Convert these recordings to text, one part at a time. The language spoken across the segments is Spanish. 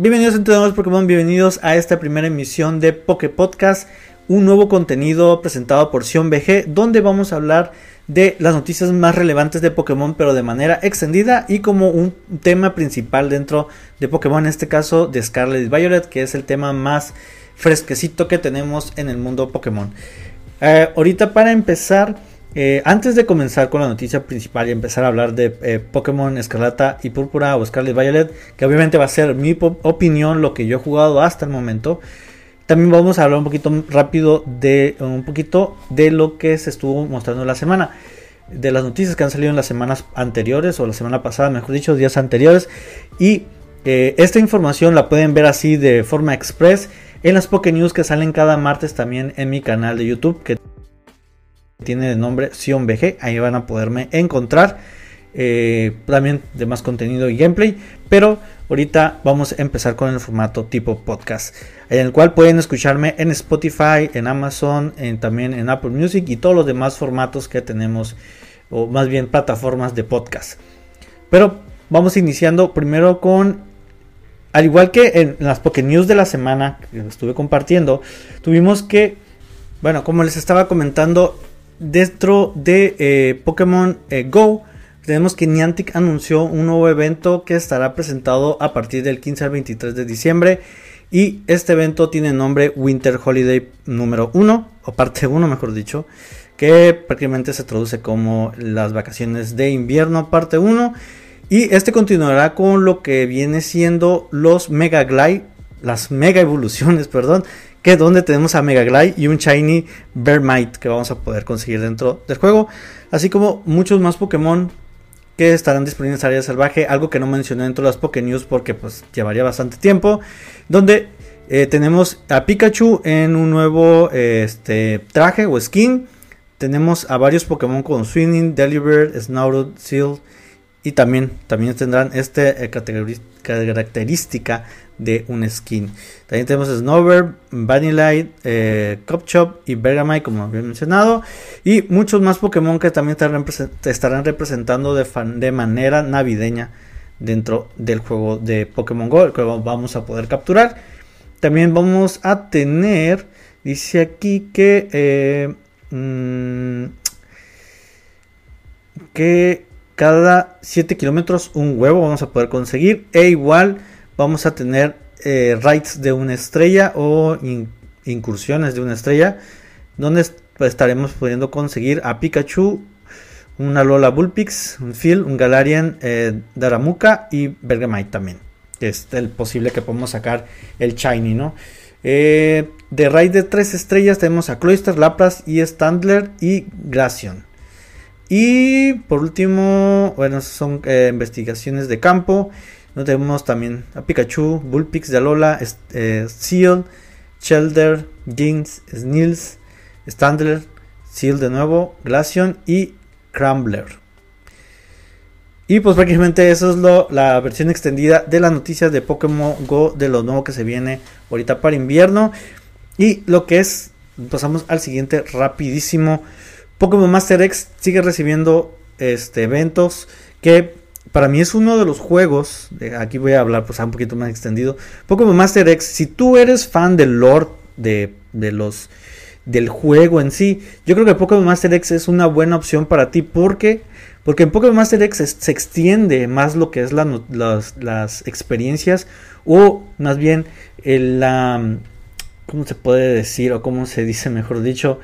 Bienvenidos entrenadores Pokémon, bienvenidos a esta primera emisión de Poké Podcast, un nuevo contenido presentado por Sion BG, donde vamos a hablar de las noticias más relevantes de Pokémon, pero de manera extendida y como un tema principal dentro de Pokémon, en este caso de Scarlet y Violet, que es el tema más fresquecito que tenemos en el mundo Pokémon. Eh, ahorita para empezar, eh, antes de comenzar con la noticia principal y empezar a hablar de eh, Pokémon Escarlata y Púrpura o Scarlet Violet, que obviamente va a ser mi opinión, lo que yo he jugado hasta el momento. También vamos a hablar un poquito rápido de un poquito de lo que se estuvo mostrando la semana, de las noticias que han salido en las semanas anteriores o la semana pasada, mejor dicho, días anteriores. Y eh, esta información la pueden ver así de forma express en las Poké News que salen cada martes también en mi canal de YouTube tiene el nombre Sion BG. Ahí van a poderme encontrar. Eh, también de más contenido y gameplay. Pero ahorita vamos a empezar con el formato tipo podcast. En el cual pueden escucharme en Spotify, en Amazon, también en Apple Music y todos los demás formatos que tenemos. O más bien plataformas de podcast. Pero vamos iniciando primero con al igual que en las Poké News de la semana que estuve compartiendo, tuvimos que, bueno, como les estaba comentando, dentro de eh, Pokémon eh, Go, tenemos que Niantic anunció un nuevo evento que estará presentado a partir del 15 al 23 de diciembre. Y este evento tiene nombre Winter Holiday número 1, o parte 1 mejor dicho, que prácticamente se traduce como las vacaciones de invierno parte 1. Y este continuará con lo que viene siendo los Mega Glide, las Mega Evoluciones, perdón, que donde tenemos a Mega y un Shiny Bearmite que vamos a poder conseguir dentro del juego, así como muchos más Pokémon que estarán disponibles en área salvaje, algo que no mencioné dentro de las Poké News porque pues llevaría bastante tiempo, donde eh, tenemos a Pikachu en un nuevo este, traje o skin, tenemos a varios Pokémon como Swinning, Delibird, Snout, Seal y también, también tendrán esta eh, característica de un skin. También tenemos Snover, Vanillite, eh, Copchop y Bergamite, como había mencionado. Y muchos más Pokémon que también estarán, representando de, de, manera navideña dentro del juego de Pokémon Go, que vamos a poder capturar. También vamos a tener, dice aquí que, eh, mm, que cada 7 kilómetros un huevo vamos a poder conseguir. E igual vamos a tener eh, raids de una estrella o incursiones de una estrella donde estaremos pudiendo conseguir a Pikachu, una Lola Bullpix, un Phil, un Galarian eh, Daramuka y Bergamite también. Es el posible que podemos sacar el Shiny, ¿no? Eh, de raid de tres estrellas tenemos a Cloyster, Lapras y Standler y Glaceon. Y por último, bueno, son investigaciones de campo. No tenemos también a Pikachu, Bullpix de Alola, eh, Seal, Shelder, Jinx, Snills, Standler, Seal de nuevo, Glaceon y Crumbler. Y pues prácticamente eso es lo, la versión extendida de las noticias de Pokémon Go, de lo nuevo que se viene ahorita para invierno. Y lo que es, pasamos al siguiente rapidísimo. Pokémon Master X sigue recibiendo este, eventos que para mí es uno de los juegos, aquí voy a hablar pues un poquito más extendido, Pokémon Master X, si tú eres fan del lore de, los del juego en sí, yo creo que Pokémon Master X es una buena opción para ti. Porque porque en Pokémon Master X se, extiende más lo que es las, experiencias o más bien el, la, ¿cómo se puede decir o cómo se dice mejor dicho?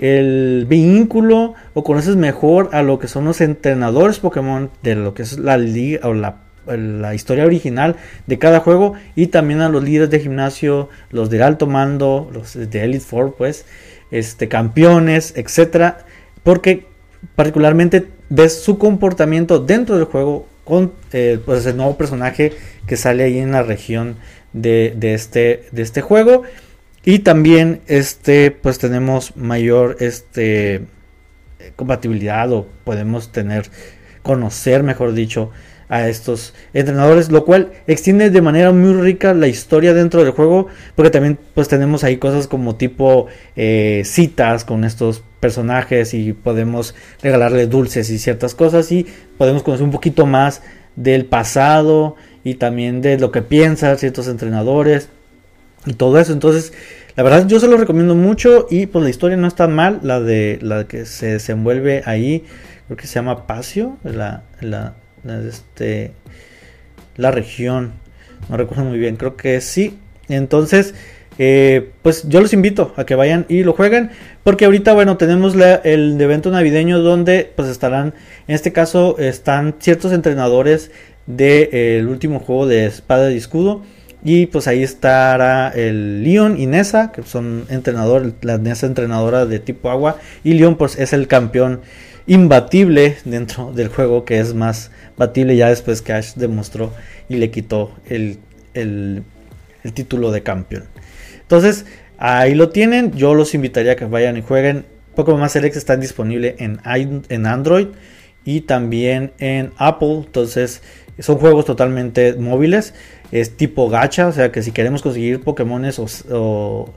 El vínculo o conoces mejor a lo que son los entrenadores Pokémon de lo que es la liga o la, historia original de cada juego y también a los líderes de gimnasio, los de alto mando, los de Elite Four, pues, este, campeones, etcétera, porque particularmente ves su comportamiento dentro del juego con eh, pues el nuevo personaje que sale ahí en la región de, de, este, de este juego. Y también este pues tenemos mayor este compatibilidad o podemos tener conocer, mejor dicho, a estos entrenadores, lo cual extiende de manera muy rica la historia dentro del juego, porque también pues tenemos ahí cosas como tipo eh, citas con estos personajes y podemos regalarle dulces y ciertas cosas y podemos conocer un poquito más del pasado y también de lo que piensan ciertos entrenadores y todo eso. Entonces, la verdad yo se lo recomiendo mucho y pues la historia no está mal, la de la que se desenvuelve ahí, creo que se llama Pacio, la, la, este, la región, no recuerdo muy bien, creo que sí. Entonces, eh, pues yo los invito a que vayan y lo jueguen. Porque ahorita, bueno, tenemos el evento navideño donde pues estarán, en este caso, están ciertos entrenadores del de, último juego de espada y escudo. Y pues ahí estará el Leon y Nessa, que son entrenadores, la Nessa entrenadora de tipo agua. Y Leon pues es el campeón imbatible dentro del juego, que es más batible ya después que Ash demostró y le quitó el, el título de campeón. Entonces, ahí lo tienen. Yo los invitaría a que vayan y jueguen. Pokémon Master X está disponible en, en Android y también en Apple. Entonces, son juegos totalmente móviles. Es tipo gacha, o sea que si queremos conseguir Pokémones o,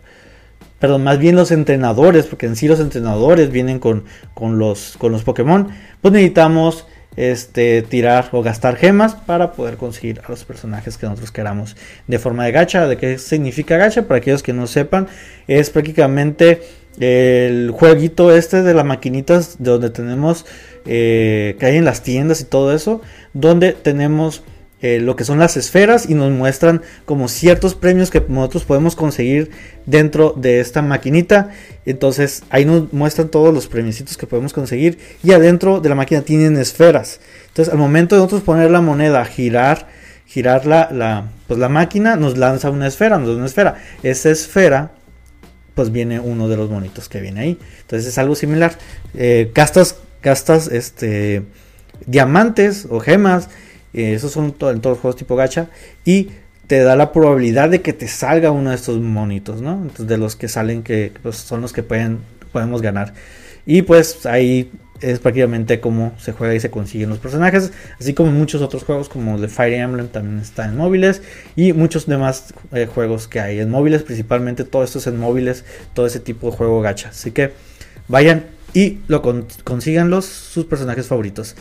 perdón, más bien los entrenadores, porque en sí los entrenadores vienen con, con, los, con los Pokémon, pues necesitamos este, tirar o gastar gemas para poder conseguir a los personajes que nosotros queramos de forma de gacha. ¿De qué significa gacha? Para aquellos que no sepan, es prácticamente el jueguito este de las maquinitas de donde tenemos eh, que hay en las tiendas y todo eso, donde tenemos eh, lo que son las esferas y nos muestran como ciertos premios que nosotros podemos conseguir dentro de esta maquinita. Entonces ahí nos muestran todos los premios que podemos conseguir y adentro de la máquina tienen esferas. Entonces al momento de nosotros poner la moneda, girar, girar la, pues la máquina nos lanza una esfera, nos da una esfera. Esa esfera pues viene uno de los monitos que viene ahí. Entonces es algo similar. Eh, gastas, gastas este, diamantes o gemas eh, esos son en todos los juegos tipo gacha. Y te da la probabilidad de que te salga uno de estos monitos, ¿no? Entonces, de los que salen, que pues, son los que pueden, podemos ganar. Y pues ahí es prácticamente como se juega y se consiguen los personajes. Así como muchos otros juegos, como de Fire Emblem, también está en móviles. Y muchos demás eh, juegos que hay en móviles, principalmente todo esto es en móviles, todo ese tipo de juego gacha. Así que vayan y lo consigan los, sus personajes favoritos.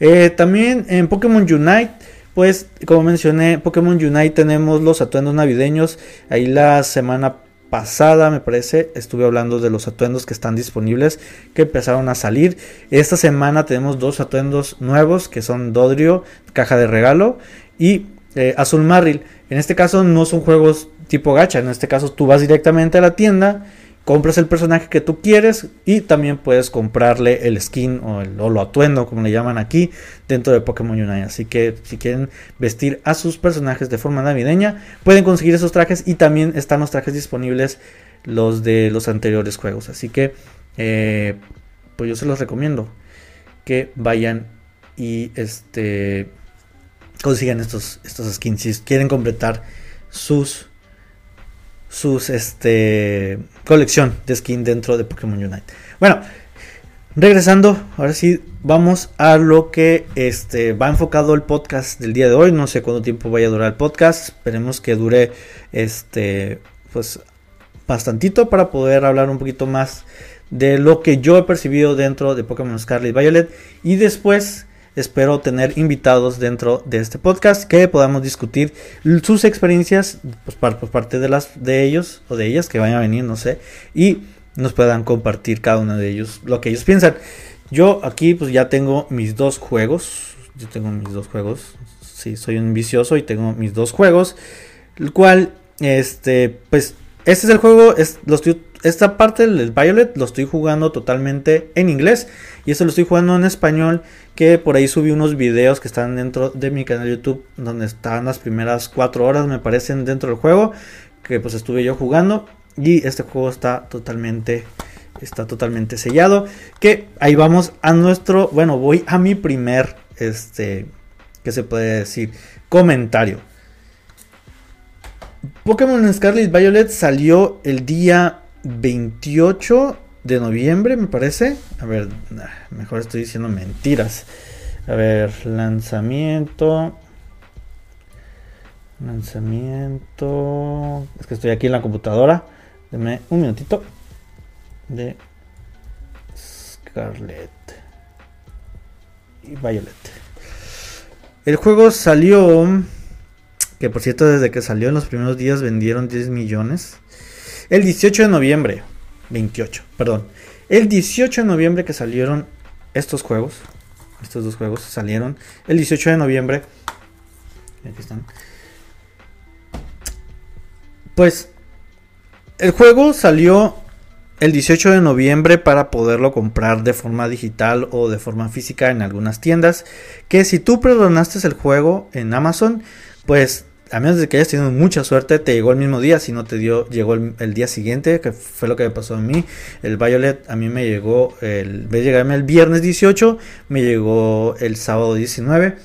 Eh, también en Pokémon Unite, pues como mencioné, Pokémon Unite tenemos los atuendos navideños. Ahí la semana pasada, me parece, estuve hablando de los atuendos que están disponibles, que empezaron a salir. Esta semana tenemos dos atuendos nuevos, que son Dodrio, caja de regalo, y eh, Azul Marril. En este caso no son juegos tipo gacha, en este caso tú vas directamente a la tienda compras el personaje que tú quieres y también puedes comprarle el skin o, lo atuendo, como le llaman aquí, dentro de Pokémon Unite. Así que si quieren vestir a sus personajes de forma navideña, pueden conseguir esos trajes y también están los trajes disponibles, los de los anteriores juegos. Así que, eh, pues yo se los recomiendo que vayan y este consigan estos, estos skins si quieren completar sus sus este colección de skin dentro de Pokémon Unite. Bueno, regresando, ahora sí vamos a lo que este va enfocado el podcast del día de hoy. No sé cuánto tiempo vaya a durar el podcast. Esperemos que dure este pues bastantito para poder hablar un poquito más de lo que yo he percibido dentro de Pokémon Scarlet Violet y después espero tener invitados dentro de este podcast que podamos discutir sus experiencias pues, por, parte de las de ellos o de ellas que vayan a venir, no sé, y nos puedan compartir cada uno de ellos lo que ellos piensan. Yo aquí pues ya tengo mis dos juegos, yo tengo mis dos juegos, sí, soy un vicioso y tengo mis dos juegos, el cual este pues este es el juego, es, lo esta parte del Violet lo estoy jugando totalmente en inglés. Y esto lo estoy jugando en español que por ahí subí unos videos que están dentro de mi canal YouTube donde están las primeras cuatro horas me parecen dentro del juego que pues estuve yo jugando. Y este juego está totalmente está totalmente sellado. Que ahí vamos a nuestro bueno voy a mi primer este que se puede decir comentario. Pokémon Scarlet Violet salió el día 28 de noviembre, me parece. A ver, mejor estoy diciendo mentiras. A ver, lanzamiento. Lanzamiento. Es que estoy aquí en la computadora. Deme un minutito. De Scarlet y Violet. El juego salió que por cierto desde que salió en los primeros días vendieron 10 millones. El 18 de noviembre, 28, perdón. El 18 de noviembre que salieron estos juegos, estos dos juegos salieron el 18 de noviembre. Aquí están. Pues el juego salió el 18 de noviembre para poderlo comprar de forma digital o de forma física en algunas tiendas. Que si tú perdonaste el juego en Amazon, pues a menos de que hayas tenido mucha suerte, te llegó el mismo día. Si no te dio, llegó el, día siguiente, que fue lo que me pasó a mí. El Violet a mí me llegó, el, de llegarme el viernes 18, me llegó el sábado 19.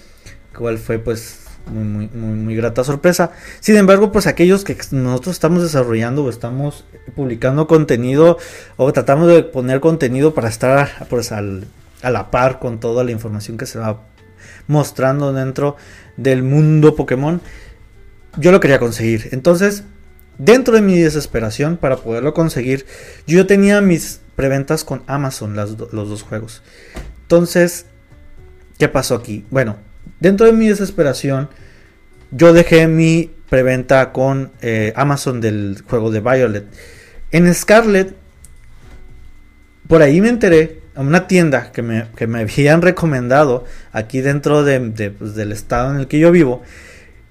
Cual fue pues muy, muy, muy, grata sorpresa. Sin embargo, pues aquellos que nosotros estamos desarrollando o estamos publicando contenido o tratamos de poner contenido para estar pues al, a la par con toda la información que se va mostrando dentro del mundo Pokémon, yo lo quería conseguir. Entonces, dentro de mi desesperación para poderlo conseguir, yo tenía mis preventas con Amazon, los dos juegos. Entonces, ¿qué pasó aquí? Bueno, Dentro de mi desesperación, yo dejé mi preventa con eh, Amazon del juego de Violet. En Scarlet, por ahí me enteré a una tienda que me, habían recomendado aquí dentro pues, del estado en el que yo vivo.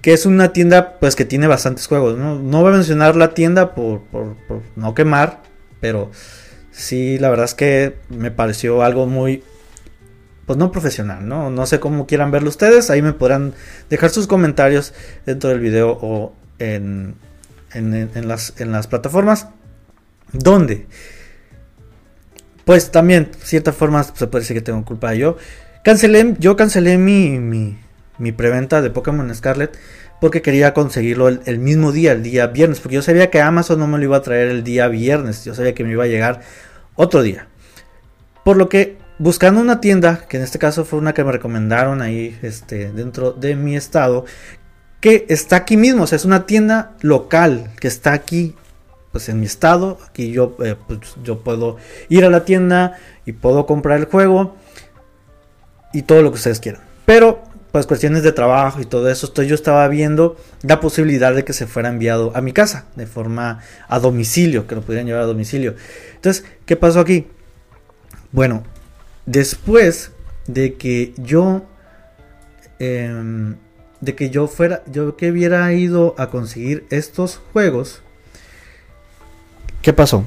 Que es una tienda pues que tiene bastantes juegos. No, voy a mencionar la tienda por, por no quemar. Pero sí, la verdad es que me pareció algo muy pues no profesional, ¿no? No sé cómo quieran verlo ustedes, ahí me podrán dejar sus comentarios dentro del video o en, en, las, en las plataformas. ¿Dónde? Pues también, de cierta forma, se puede decir que tengo culpa yo. Cancelé, yo cancelé mi, preventa de Pokémon Scarlet porque quería conseguirlo el, el, mismo día, el día viernes, porque yo sabía que Amazon no me lo iba a traer el día viernes, yo sabía que me iba a llegar otro día. Por lo que buscando una tienda, que en este caso fue una que me recomendaron ahí este, dentro de mi estado, que está aquí mismo, o sea, es una tienda local que está aquí, pues en mi estado, aquí yo, eh, pues, yo puedo ir a la tienda y puedo comprar el juego y todo lo que ustedes quieran. Pero, pues cuestiones de trabajo y todo eso, yo estaba viendo la posibilidad de que se fuera enviado a mi casa, de forma a domicilio, que lo pudieran llevar a domicilio. Entonces, ¿qué pasó aquí? Bueno, después de que yo em, de que yo fuera yo que hubiera ido a conseguir estos juegos qué pasó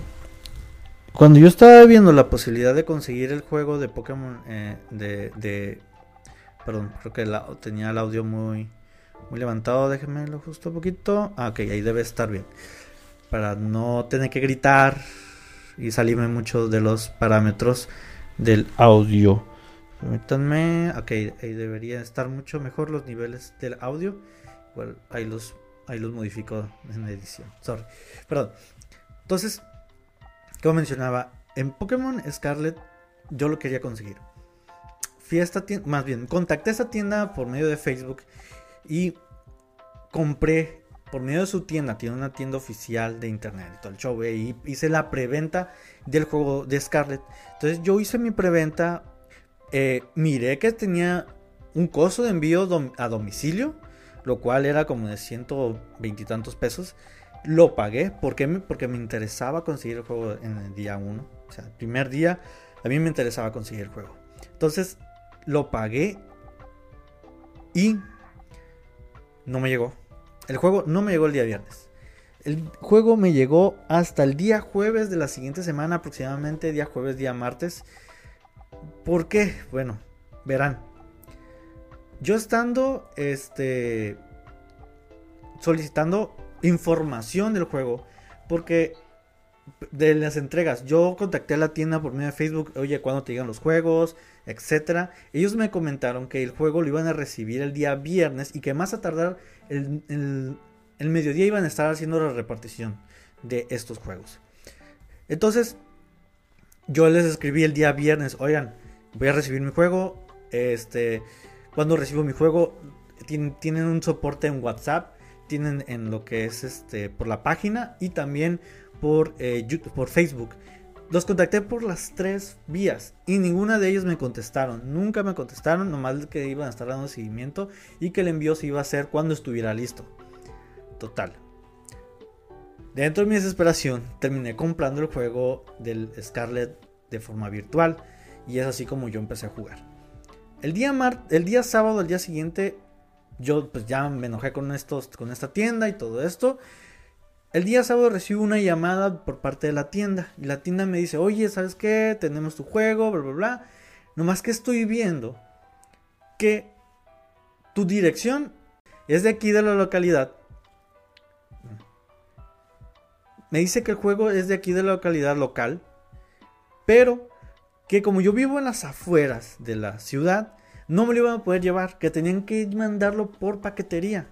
cuando yo estaba viendo la posibilidad de conseguir el juego de Pokémon eh, de, perdón creo que tenía el audio muy muy levantado déjenmelo justo un poquito ah, ok ahí debe estar bien para no tener que gritar y salirme mucho de los parámetros del audio. Permítanme, ok, ahí debería estar mucho mejor los niveles del audio. Igual ahí los, ahí los modifico en edición. Sorry. Perdón. Entonces, como mencionaba, en Pokémon Scarlet yo lo quería conseguir. Fui esta tienda, más bien, contacté a esta tienda por medio de Facebook y compré por medio de su tienda, tiene una tienda oficial de internet todo el show, y hice la preventa del juego de Scarlet. Entonces yo hice mi preventa, eh, miré que tenía un costo de envío a domicilio, lo cual era como de 120 y tantos pesos. Lo pagué porque me, porque me interesaba conseguir el juego en el día 1. O sea, el primer día a mí me interesaba conseguir el juego. Entonces lo pagué y no me llegó. El juego no me llegó el día viernes. El juego me llegó hasta el día jueves de la siguiente semana, aproximadamente día jueves, día martes. ¿Por qué? Bueno, verán. Yo estando este solicitando información del juego porque de las entregas, yo contacté a la tienda por medio de Facebook, oye, ¿cuándo te llegan los juegos? etcétera. Ellos me comentaron que el juego lo iban a recibir el día viernes y que más a tardar el, mediodía iban a estar haciendo la repartición de estos juegos. Entonces, yo les escribí el día viernes, oigan, voy a recibir mi juego. Este, cuando recibo mi juego, tienen, un soporte en WhatsApp, tienen en lo que es este por la página y también por, eh, YouTube, por Facebook. Los contacté por las tres vías y ninguna de ellos me contestaron. Nunca me contestaron, nomás que iban a estar dando seguimiento y que el envío se iba a hacer cuando estuviera listo. Total. Dentro de mi desesperación, terminé comprando el juego del Scarlet de forma virtual. Y es así como yo empecé a jugar. El día, el día sábado, el día siguiente, yo pues ya me enojé con, estos, con esta tienda y todo esto. El día sábado recibo una llamada por parte de la tienda. Y la tienda me dice, oye, ¿sabes qué? Tenemos tu juego, bla, bla, bla. Nomás que estoy viendo que tu dirección es de aquí de la localidad. Me dice que el juego es de aquí de la localidad local. Pero que como yo vivo en las afueras de la ciudad, no me lo iban a poder llevar. Que tenían que mandarlo por paquetería.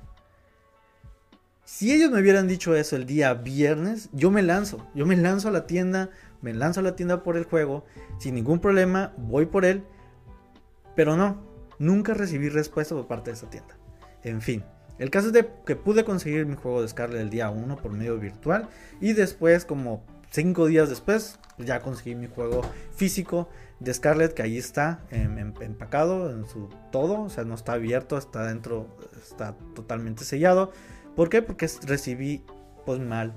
Si ellos me hubieran dicho eso el día viernes, yo me lanzo. Yo me lanzo a la tienda, me lanzo a la tienda por el juego, sin ningún problema, voy por él. Pero no, nunca recibí respuesta por parte de esa tienda. En fin, el caso es de que pude conseguir mi juego de Scarlet el día 1 por medio virtual y después, como 5 días después, ya conseguí mi juego físico de Scarlet que ahí está em, em, empacado en su todo, o sea, no está abierto, está dentro, está totalmente sellado. ¿Por qué? Porque recibí pues mal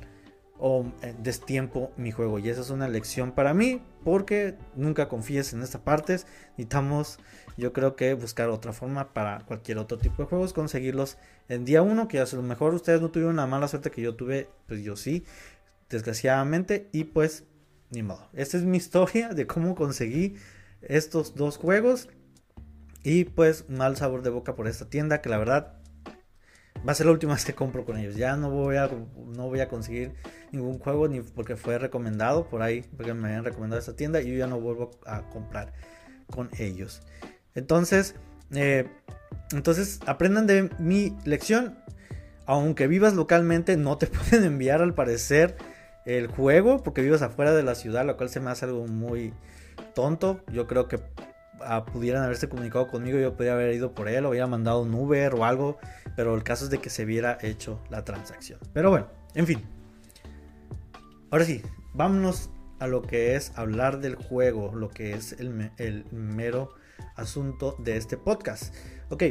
o eh, destiempo mi juego. Y esa es una lección para mí porque nunca confíes en esta parte. Necesitamos, yo creo que buscar otra forma para cualquier otro tipo de juegos, conseguirlos en día uno, que a lo mejor ustedes no tuvieron la mala suerte que yo tuve, pues yo sí, desgraciadamente. Y pues, ni modo. Esta es mi historia de cómo conseguí estos dos juegos. Y pues mal sabor de boca por esta tienda que la verdad va a ser la última vez que compro con ellos. Ya no voy a, no voy a conseguir ningún juego ni porque fue recomendado por ahí, porque me habían recomendado esta tienda y yo ya no vuelvo a comprar con ellos. Entonces, eh, entonces aprendan de mi lección. Aunque vivas localmente, no te pueden enviar al parecer el juego porque vivas afuera de la ciudad, lo cual se me hace algo muy tonto. Yo creo que pudieran haberse comunicado conmigo, yo podría haber ido por él, o había mandado un Uber o algo, pero el caso es de que se hubiera hecho la transacción. Pero bueno, en fin. Ahora sí, vámonos a lo que es hablar del juego, lo que es el, mero asunto de este podcast. Ok.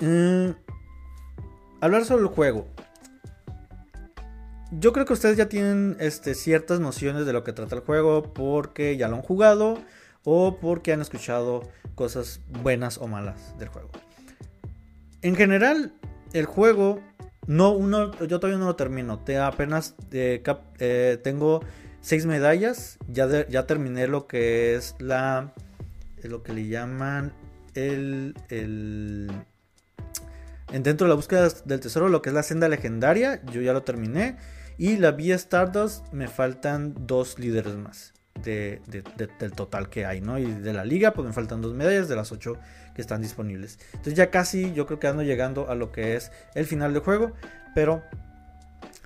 Mm, hablar sobre el juego yo creo que ustedes ya tienen este, ciertas nociones de lo que trata el juego porque ya lo han jugado o porque han escuchado cosas buenas o malas del juego. En general, el juego, no, uno, yo todavía no lo termino. Te, apenas eh, eh, tengo seis medallas. Ya, ya terminé lo que es la. Lo que le llaman el, el dentro de la búsqueda del tesoro, lo que es la senda legendaria, yo ya lo terminé. Y la vía Stardust me faltan dos líderes más del total que hay, ¿no? Y de la liga, pues me faltan dos medallas de las ocho que están disponibles. Entonces ya casi yo creo que ando llegando a lo que es el final del juego. Pero,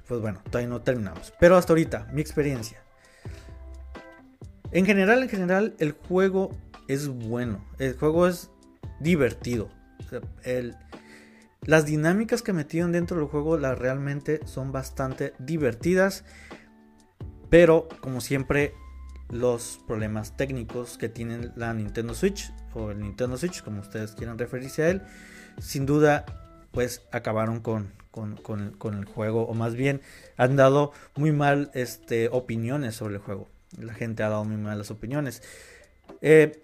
pues bueno, todavía no terminamos. Pero hasta ahorita, mi experiencia. En general, en general, el juego es bueno. El juego es divertido. el, las dinámicas que metieron dentro del juego las realmente son bastante divertidas. Pero como siempre los problemas técnicos que tiene la Nintendo Switch o el Nintendo Switch como ustedes quieran referirse a él. Sin duda pues acabaron con, con, el juego o más bien han dado muy mal este, opiniones sobre el juego. La gente ha dado muy malas opiniones. Eh,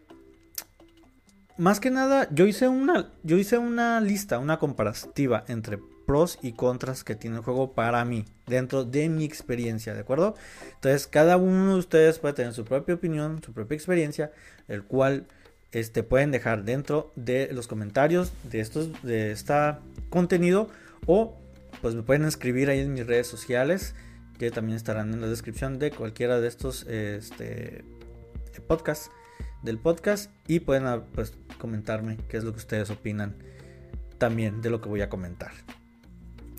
más que nada, yo hice una, yo hice una lista, una comparativa entre pros y contras que tiene el juego para mí, dentro de mi experiencia, ¿de acuerdo? Entonces, cada uno de ustedes puede tener su propia opinión, su propia experiencia, el cual este, pueden dejar dentro de los comentarios de estos, de este contenido, o pues me pueden escribir ahí en mis redes sociales, que también estarán en la descripción de cualquiera de estos este, podcasts del podcast y pueden ah, pues, comentarme qué es lo que ustedes opinan también de lo que voy a comentar.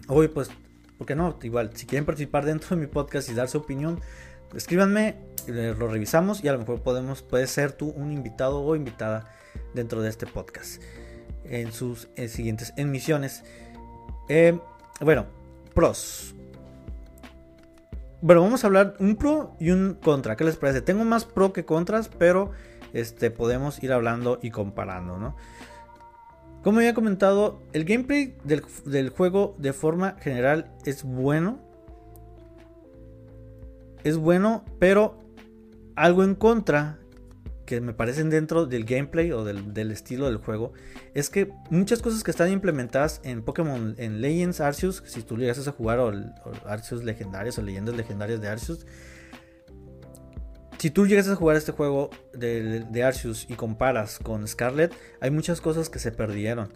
Hoy pues, ¿por qué no? Igual, si quieren participar dentro de mi podcast y dar su opinión, escríbanme, lo revisamos y a lo mejor podemos, puede ser tú un invitado o invitada dentro de este podcast en sus eh, siguientes emisiones. Eh, bueno, pros. Bueno, vamos a hablar un pro y un contra. ¿Qué les parece? Tengo más pro que contras, pero este, podemos ir hablando y comparando, ¿no? Como había comentado, el gameplay del, del juego de forma general es bueno. Es bueno, pero algo en contra que me parecen dentro del gameplay o del, estilo del juego es que muchas cosas que están implementadas en Pokémon en Legends Arceus, si tú llegas a jugar o, Arceus legendarios o leyendas legendarias de Arceus, si tú llegas a jugar este juego de, Arceus y comparas con Scarlet, hay muchas cosas que se perdieron.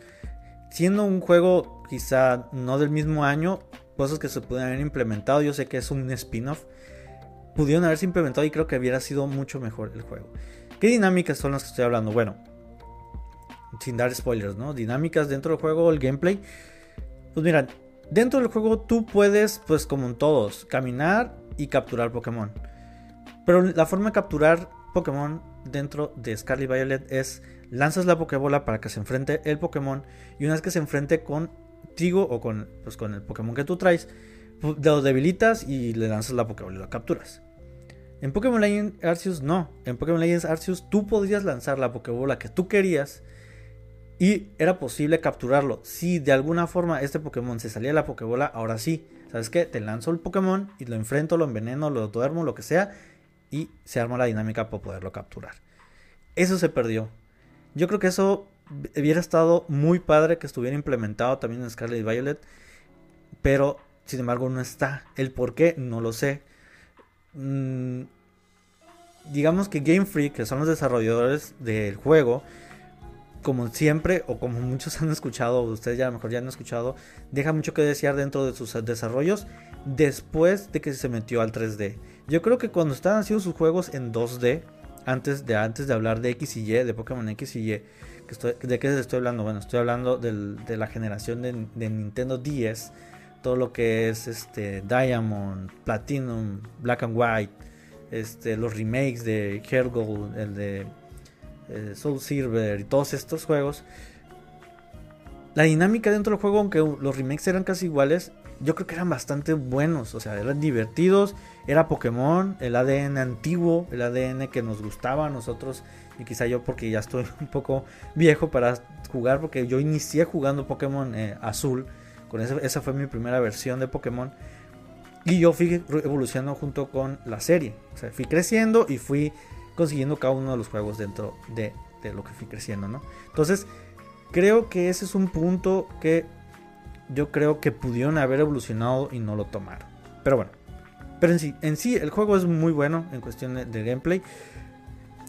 Siendo un juego quizá no del mismo año, cosas que se pueden haber implementado, yo sé que es un spin-off, pudieron haberse implementado y creo que hubiera sido mucho mejor el juego. ¿Qué dinámicas son las que estoy hablando? Bueno, sin dar spoilers, ¿no? Dinámicas dentro del juego, el gameplay. Pues mira, dentro del juego tú puedes, pues como en todos, caminar y capturar Pokémon. Pero la forma de capturar Pokémon dentro de Scarlet Violet es lanzas la Pokébola para que se enfrente el Pokémon y una vez que se enfrente contigo o con, pues, con el Pokémon que tú traes, lo debilitas y le lanzas la Pokébola y lo capturas. En Pokémon Legends Arceus no. En Pokémon Legends Arceus tú podías lanzar la Pokébola que tú querías y era posible capturarlo. Si de alguna forma este Pokémon se salía de la Pokébola, ahora sí. ¿Sabes qué? Te lanzo el Pokémon y lo enfrento, lo enveneno, lo duermo, lo que sea. Y se arma la dinámica para poderlo capturar. Eso se perdió. Yo creo que eso hubiera estado muy padre que estuviera implementado también en Scarlet Violet. Pero, sin embargo, no está. El por qué, no lo sé. Mm, digamos que Game Freak, que son los desarrolladores del juego, como siempre, o como muchos han escuchado, ustedes ya mejor ya han escuchado, deja mucho que desear dentro de sus desarrollos después de que se metió al 3D. Yo creo que cuando estaban haciendo sus juegos en 2D, antes de, antes de hablar de X y Y, de Pokémon X y Y, ¿de qué estoy hablando? Bueno, estoy hablando de la generación de, Nintendo 10 todo lo que es este Diamond, Platinum, Black and White, este, los remakes de Gold, el de eh, Soul Silver y todos estos juegos. La dinámica dentro del juego, aunque los remakes eran casi iguales, yo creo que eran bastante buenos, o sea, eran divertidos, era Pokémon, el ADN antiguo, el ADN que nos gustaba a nosotros, y quizá yo porque ya estoy un poco viejo para jugar, porque yo inicié jugando Pokémon eh, azul, esa, fue mi primera versión de Pokémon. Y yo fui evolucionando junto con la serie. O sea, fui creciendo y fui consiguiendo cada uno de los juegos dentro de, lo que fui creciendo, ¿no? Entonces, creo que ese es un punto que yo creo que pudieron haber evolucionado y no lo tomaron. Pero bueno, pero en sí, en sí el juego es muy bueno en cuestión de gameplay.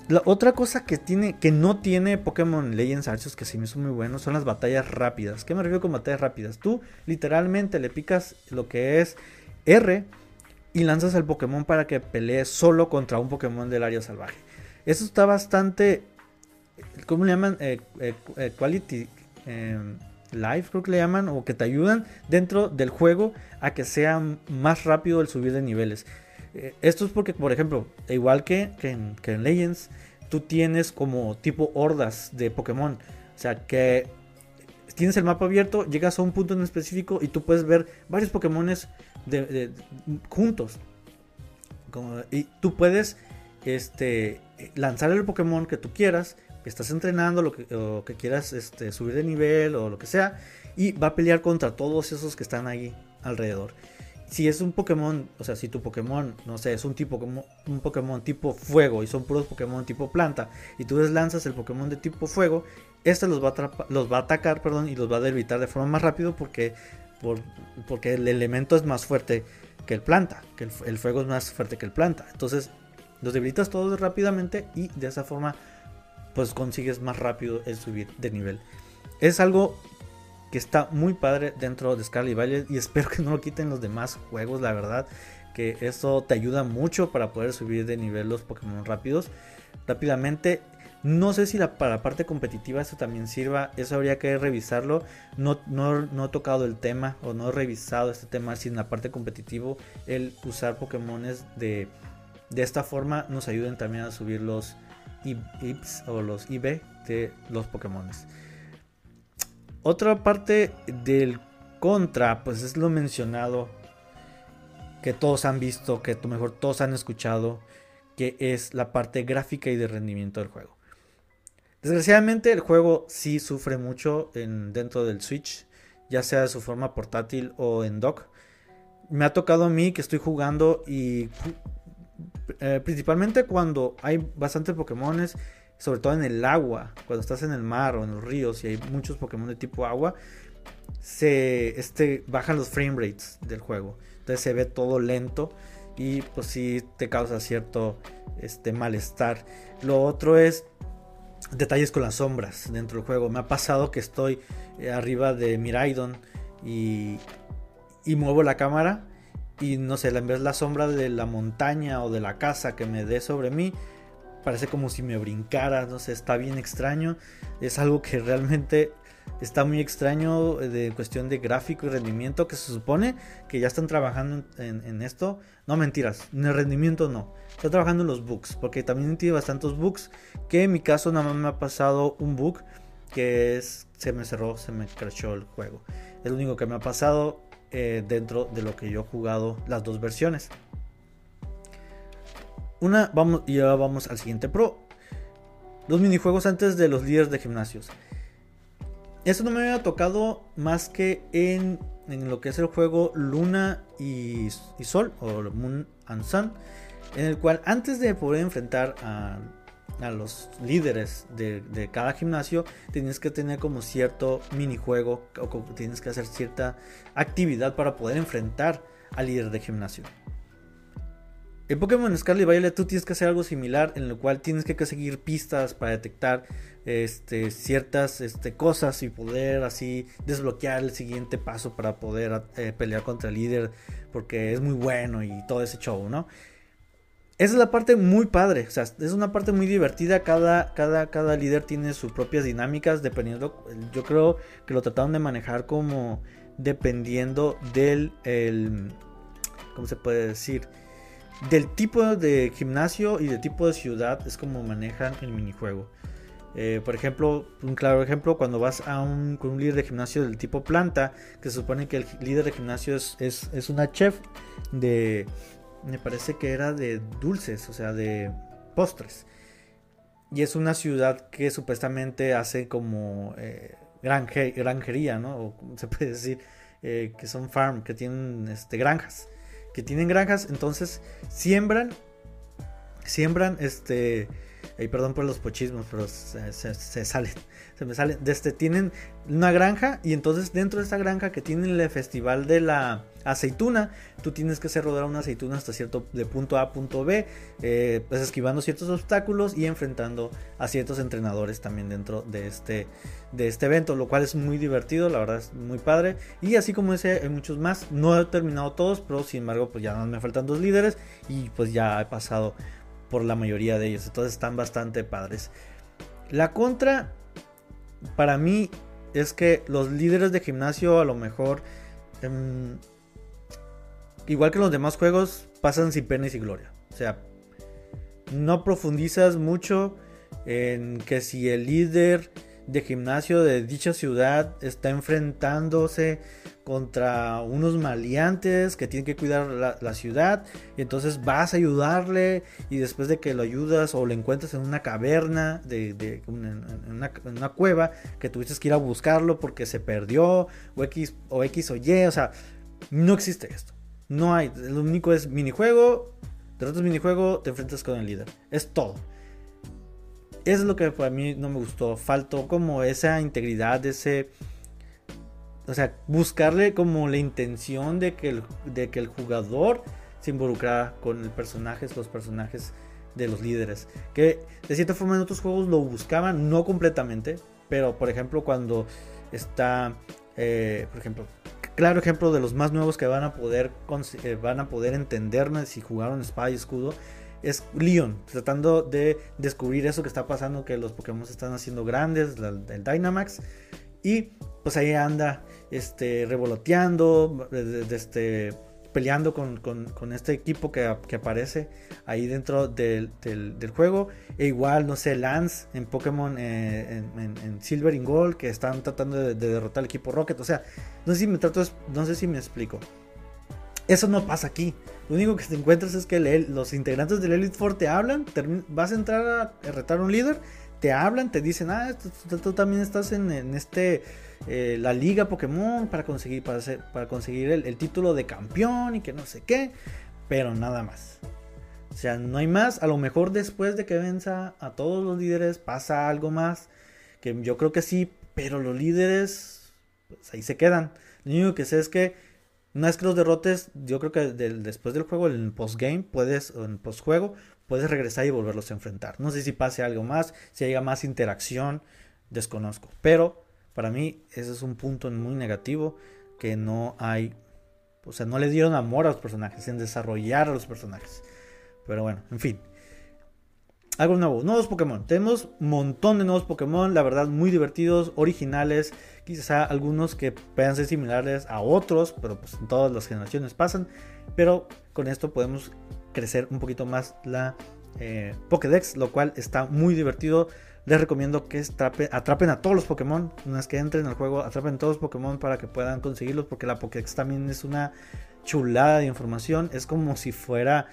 La otra cosa que tiene, que no tiene Pokémon Legends Arceus, que sí me hizo muy bueno, son las batallas rápidas. ¿Qué me refiero con batallas rápidas? Tú literalmente le picas lo que es R y lanzas al Pokémon para que pelee solo contra un Pokémon del área salvaje. Eso está bastante, ¿cómo le llaman? Eh, eh, eh, Life, creo que le llaman, o que te ayudan dentro del juego a que sea más rápido el subir de niveles. Eh, esto es porque, por ejemplo, igual que, en, Legends, tú tienes como tipo hordas de Pokémon. O sea, que tienes el mapa abierto, llegas a un punto en específico y tú puedes ver varios Pokémones de, juntos. y tú puedes este, lanzar el Pokémon que tú quieras, estás entrenando, lo que, o que quieras este, subir de nivel o lo que sea, y va a pelear contra todos esos que están ahí alrededor si es un Pokémon, o sea, si tu Pokémon, no sé, es un tipo como un Pokémon tipo fuego y son puros Pokémon tipo planta y tú lanzas el Pokémon de tipo fuego, este los va a, los va a atacar, perdón, y los va a debilitar de forma más rápido porque por, porque el elemento es más fuerte que el planta, que el, fuego es más fuerte que el planta. Entonces, los debilitas todos rápidamente y de esa forma pues consigues más rápido el subir de nivel. Es algo que está muy padre dentro de Scarlet Violet y espero que no lo quiten los demás juegos, la verdad, que eso te ayuda mucho para poder subir de nivel los Pokémon rápidos, rápidamente. No sé si la, para la parte competitiva eso también sirva, eso habría que revisarlo. No, no, he tocado el tema o no he revisado este tema si en la parte competitiva el usar Pokémones de, de esta forma nos ayuden también a subir los IPs o los IB de los Pokémones. Otra parte del contra, pues es lo mencionado que todos han visto, que a mejor todos han escuchado, que es la parte gráfica y de rendimiento del juego. Desgraciadamente el juego sí sufre mucho en, dentro del Switch, ya sea de su forma portátil o en dock. Me ha tocado a mí que estoy jugando y eh, principalmente cuando hay bastantes Pokémones, sobre todo en el agua, cuando estás en el mar o en los ríos y hay muchos Pokémon de tipo agua, se este, bajan los frame rates del juego. Entonces se ve todo lento y pues sí te causa cierto este, malestar. Lo otro es detalles con las sombras dentro del juego. Me ha pasado que estoy eh, arriba de Miraidon y, y muevo la cámara y no sé, en vez la sombra de la montaña o de la casa que me dé sobre mí, parece como si me brincara, no sé, está bien extraño. Es algo que realmente está muy extraño de cuestión de gráfico y rendimiento que se supone que ya están trabajando en, esto. No mentiras, en el rendimiento no. Está trabajando en los bugs, porque también tiene bastantes bugs. Que en mi caso nada más me ha pasado un bug que es se me cerró, se me crashó el juego. Es lo único que me ha pasado. Eh, dentro de lo que yo he jugado las dos versiones. Una, vamos, y ahora vamos al siguiente pro. Los minijuegos antes de los líderes de gimnasios. Esto no me había tocado más que en, en lo que es el juego Luna y, y, Sol, o Moon and Sun, en el cual antes de poder enfrentar a a los líderes de, cada gimnasio, tienes que tener como cierto minijuego o tienes que hacer cierta actividad para poder enfrentar al líder de gimnasio. En Pokémon Scarlet Violet tú tienes que hacer algo similar en lo cual tienes que seguir pistas para detectar este, ciertas este, cosas y poder así desbloquear el siguiente paso para poder eh, pelear contra el líder porque es muy bueno y todo ese show, ¿no? Esa es la parte muy padre, o sea, es una parte muy divertida, cada, cada, cada líder tiene sus propias dinámicas, dependiendo, yo creo que lo trataron de manejar como dependiendo del, el, ¿cómo se puede decir? Del tipo de gimnasio y del tipo de ciudad es como manejan el minijuego. Eh, por ejemplo, un claro ejemplo, cuando vas a un, con un líder de gimnasio del tipo planta, que se supone que el líder de gimnasio es, es, es una chef de, me parece que era de dulces, o sea, de postres. Y es una ciudad que supuestamente hace como eh, granjería, ¿no? O se puede decir eh, que son farm, que tienen este, granjas. Que tienen granjas, entonces siembran, siembran este y perdón por los pochismos, pero se, salen. Se me salen. Desde, tienen una granja y entonces dentro de esta granja que tienen el festival de la aceituna, tú tienes que hacer rodar una aceituna hasta cierto de punto A a punto B, eh, pues esquivando ciertos obstáculos y enfrentando a ciertos entrenadores también dentro de este, de este evento, lo cual es muy divertido, la verdad es muy padre. Y así como ese, hay muchos más. No he terminado todos, pero sin embargo, pues ya me faltan dos líderes y pues ya he pasado por la mayoría de ellos. Entonces están bastante padres. La contra, para mí, es que los líderes de gimnasio a lo mejor, em, igual que los demás juegos, pasan sin pena y sin gloria. O sea, no profundizas mucho en que si el líder de gimnasio de dicha ciudad está enfrentándose contra unos maliantes que tienen que cuidar la, ciudad y entonces vas a ayudarle y después de que lo ayudas o lo encuentras en una caverna de, una, en una, cueva que tuviste que ir a buscarlo porque se perdió o X o X o Y, o sea, no existe esto. No hay, lo único es minijuego, derrotas minijuego, te enfrentas con el líder. Es todo. Es lo que para mí no me gustó. Faltó como esa integridad, ese... O sea, buscarle como la intención de que el, de que el jugador se involucrara con el personaje, los personajes de los líderes. Que de cierta forma en otros juegos lo buscaban, no completamente. Pero por ejemplo cuando está... Eh, por ejemplo, claro ejemplo de los más nuevos que van a poder, eh, van a poder entenderme si jugaron espada y escudo es Leon, tratando de descubrir eso que está pasando, que los Pokémon se están haciendo grandes, el Dynamax. Y pues ahí anda este, revoloteando, este, peleando con, este equipo que, aparece ahí dentro del, juego. E igual, no sé, Lance en Pokémon eh, en, Silver y Gold, que están tratando de, derrotar al equipo Rocket. O sea, no sé si me trato, no sé si me explico. Eso no pasa aquí. Lo único que te encuentras es que los integrantes del Elite Four te hablan, vas a entrar a retar un líder, te hablan, te dicen, ah, tú, también estás en, este, eh, la liga Pokémon para conseguir, para hacer, para conseguir el, título de campeón y que no sé qué, pero nada más. O sea, no hay más. A lo mejor después de que venza a todos los líderes pasa algo más. Que yo creo que sí, pero los líderes, pues ahí se quedan. Lo único que sé es que una vez que los derrotes, yo creo que después del juego, en postgame, puedes, o en postjuego, puedes regresar y volverlos a enfrentar. No sé si pase algo más, si haya más interacción, desconozco. Pero para mí ese es un punto muy negativo, que no hay, o sea, no le dieron amor a los personajes, en desarrollar a los personajes. Pero bueno, en fin algo nuevo, nuevos Pokémon. Tenemos un montón de nuevos Pokémon, la verdad muy divertidos, originales, quizá algunos que puedan ser similares a otros, pero pues en todas las generaciones pasan. Pero con esto podemos crecer un poquito más la eh, Pokédex, lo cual está muy divertido. Les recomiendo que atrapen a todos los Pokémon. Una vez que entren al juego, atrapen todos los Pokémon para que puedan conseguirlos. Porque la Pokédex también es una chulada de información. Es como si fuera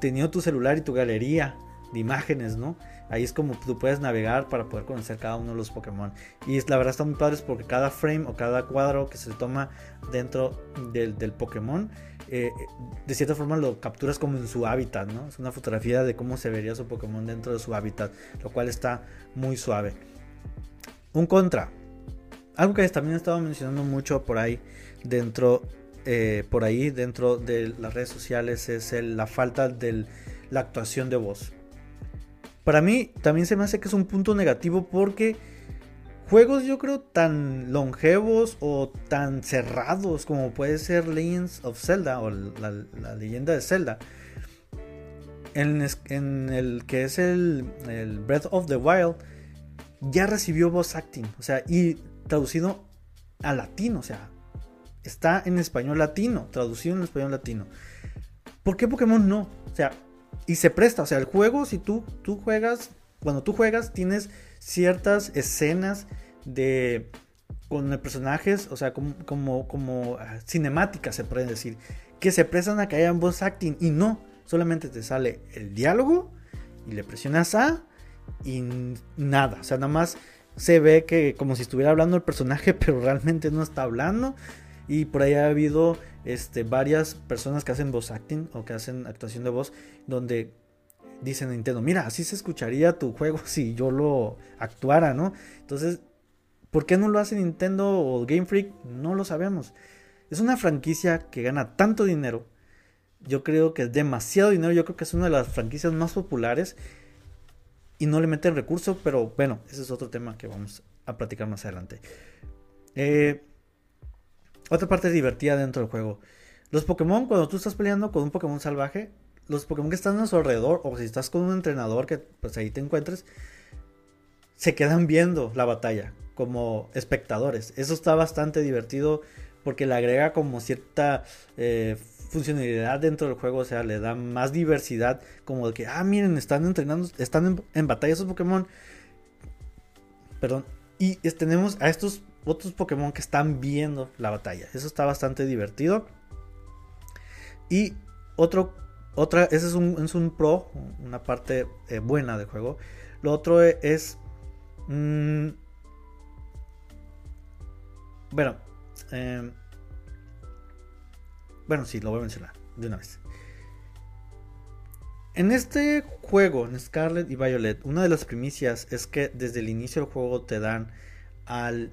teniendo tu celular y tu galería de imágenes, ¿no? Ahí es como tú puedes navegar para poder conocer cada uno de los Pokémon. Y la verdad está muy padre porque cada frame o cada cuadro que se toma dentro del, Pokémon, eh, de cierta forma lo capturas como en su hábitat, ¿no? Es una fotografía de cómo se vería su Pokémon dentro de su hábitat, lo cual está muy suave. Un contra. Algo que también he estado mencionando mucho por ahí dentro, eh, por ahí dentro de las redes sociales es la falta de la actuación de voz. Para mí también se me hace que es un punto negativo porque juegos yo creo tan longevos o tan cerrados como puede ser Legends of Zelda o la, leyenda de Zelda. En, el que es el, Breath of the Wild ya recibió voice acting, o sea, y traducido a latino, o sea, está en español latino, traducido en español latino. ¿Por qué Pokémon no? O sea, y se presta, o sea, el juego, si tú, tú juegas, cuando tú juegas, tienes ciertas escenas de con personajes, o sea, como, como, ah, cinemáticas se puede decir, que se prestan a que haya voz acting y no, solamente te sale el diálogo y le presionas A y nada, o sea, nada más se ve que como si estuviera hablando el personaje, pero realmente no está hablando. Y por ahí ha habido este, varias personas que hacen voz acting o que hacen actuación de voz donde dicen a Nintendo, mira, así se escucharía tu juego si yo lo actuara, ¿no? Entonces, ¿por qué no lo hace Nintendo o Game Freak? No lo sabemos. Es una franquicia que gana tanto dinero. Yo creo que es demasiado dinero. Yo creo que es una de las franquicias más populares. Y no le meten recursos. Pero bueno, ese es otro tema que vamos a platicar más adelante. Eh, otra parte divertida dentro del juego. Los Pokémon, cuando tú estás peleando con un Pokémon salvaje, los Pokémon que están a su alrededor, o si estás con un entrenador que pues ahí te encuentres, se quedan viendo la batalla como espectadores. Eso está bastante divertido porque le agrega como cierta eh, funcionalidad dentro del juego, o sea, le da más diversidad, como de que, ah, miren, están entrenando, están en, en batalla esos Pokémon. Perdón. Y tenemos a estos otros Pokémon que están viendo la batalla. Eso está bastante divertido. Y otro, otra, ese es un, es un pro, una parte eh, buena del juego. Lo otro es... Mm, bueno, em, bueno, sí, lo voy a mencionar de una vez. En este juego, en Scarlet y Violet, una de las primicias es que desde el inicio del juego te dan al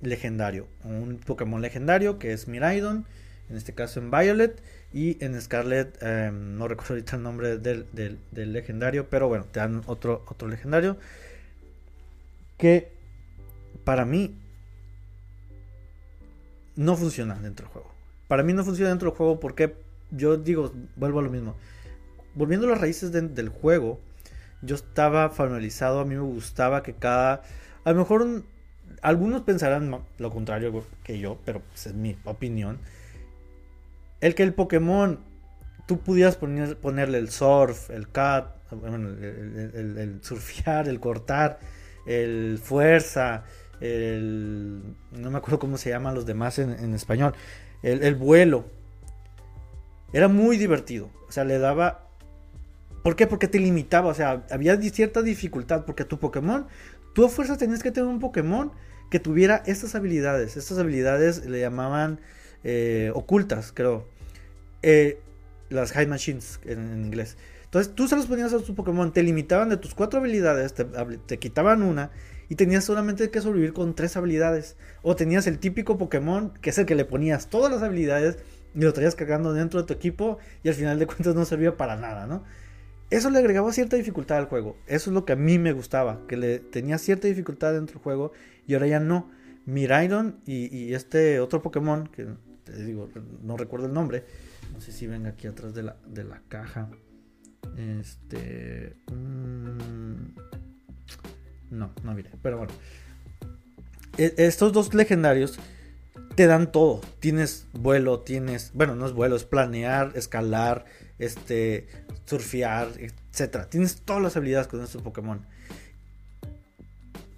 legendario. Un Pokémon legendario que es Miraidon. En este caso en Violet. Y en Scarlet, em, no recuerdo ahorita el nombre del, legendario. Pero bueno, te dan otro, otro legendario. Que para mí no funciona dentro del juego. Para mí no funciona dentro del juego porque yo digo, vuelvo a lo mismo. Volviendo a las raíces del juego, yo estaba familiarizado, a mí me gustaba que cada... A lo mejor algunos pensarán lo contrario que yo, pero pues, es mi opinión. El que el Pokémon tú pudieras poner, ponerle el surf, el cat, el, surfear, el cortar, el fuerza, el. No me acuerdo cómo se llaman los demás en, español. El, el, vuelo. Era muy divertido. O sea, le daba ¿Por qué? Porque te limitaba, o sea, había cierta dificultad, porque tu Pokémon, tú a fuerza tenías que tener un Pokémon que tuviera estas habilidades. Estas habilidades le llamaban eh, ocultas, creo. Eh, las High Machines en, inglés. Entonces tú se los ponías a tu Pokémon, te limitaban de tus cuatro habilidades, te, quitaban una y tenías solamente que sobrevivir con tres habilidades. O tenías el típico Pokémon que es el que le ponías todas las habilidades y lo traías cargando dentro de tu equipo y al final de cuentas no servía para nada, ¿no? Eso le agregaba cierta dificultad al juego. Eso es lo que a mí me gustaba, que le tenía cierta dificultad dentro del juego y ahora ya no. Miraidon y, y este otro Pokémon, que te digo, no recuerdo el nombre, no sé si venga aquí atrás de la, de la caja. Este... Mm, no, no mire, pero bueno. E, estos dos legendarios te dan todo. Tienes vuelo, tienes, bueno, no es vuelo, es planear, escalar, este, surfear, etcétera. Tienes todas las habilidades con estos Pokémon.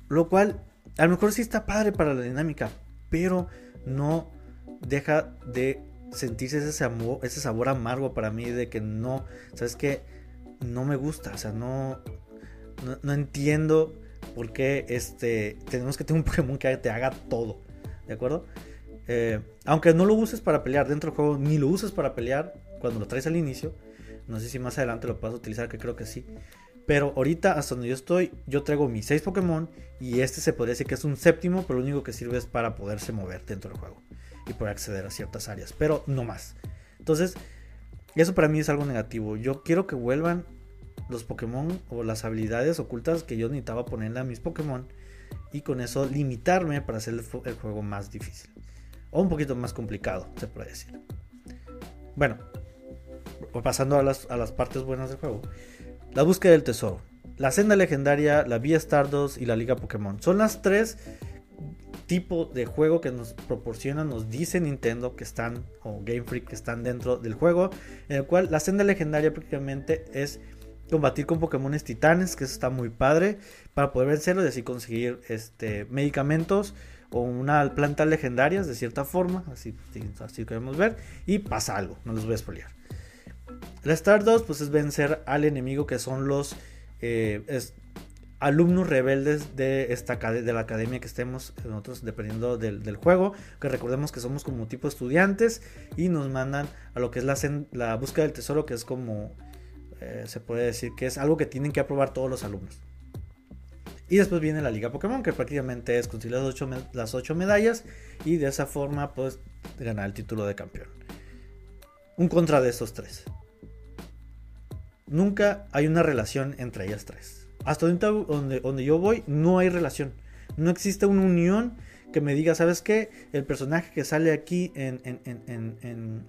Lo cual, a lo mejor sí está padre para la dinámica, pero no deja de sentirse ese sabor, ese sabor amargo para mí de que no, sabes que no me gusta, o sea, no, no, entiendo por qué este, tenemos que tener un Pokémon que te haga todo, ¿de acuerdo? Eh, aunque no lo uses para pelear dentro del juego, ni lo uses para pelear cuando lo traes al inicio. No sé si más adelante lo puedas utilizar, que creo que sí. Pero ahorita, hasta donde yo estoy, yo traigo mis 6 Pokémon. Y este se podría decir que es un séptimo, pero lo único que sirve es para poderse mover dentro del juego. Y poder acceder a ciertas áreas, pero no más. Entonces, eso para mí es algo negativo. Yo quiero que vuelvan los Pokémon o las habilidades ocultas que yo necesitaba ponerle a mis Pokémon. Y con eso limitarme para hacer el juego más difícil o un poquito más complicado, se puede decir. Bueno, pasando a las, a las partes buenas del juego. La búsqueda del tesoro. La senda legendaria, la vía Stardust y la liga Pokémon. Son las tres tipos de juego que nos proporcionan, nos dice Nintendo que están, o Game Freak que están dentro del juego. En el cual la senda legendaria prácticamente es combatir con Pokémon titanes, que eso está muy padre, para poder vencerlos y así conseguir este, medicamentos o una planta legendarias de cierta forma, así, así queremos ver, y pasa algo, no los voy a spoilear. La Stardust pues es vencer al enemigo que son los eh, alumnos rebeldes de, esta, de la academia que estemos nosotros dependiendo del, juego, que recordemos que somos como tipo estudiantes y nos mandan a lo que es la, búsqueda del tesoro, que es como eh, se puede decir que es algo que tienen que aprobar todos los alumnos. Y después viene la Liga Pokémon, que prácticamente es conseguir las 8, medallas y de esa forma pues ganar el título de campeón. Un contra de estos tres. Nunca hay una relación entre ellas tres. Hasta donde, donde yo voy no hay relación. No existe una unión que me diga, ¿sabes qué? El personaje que sale aquí en, en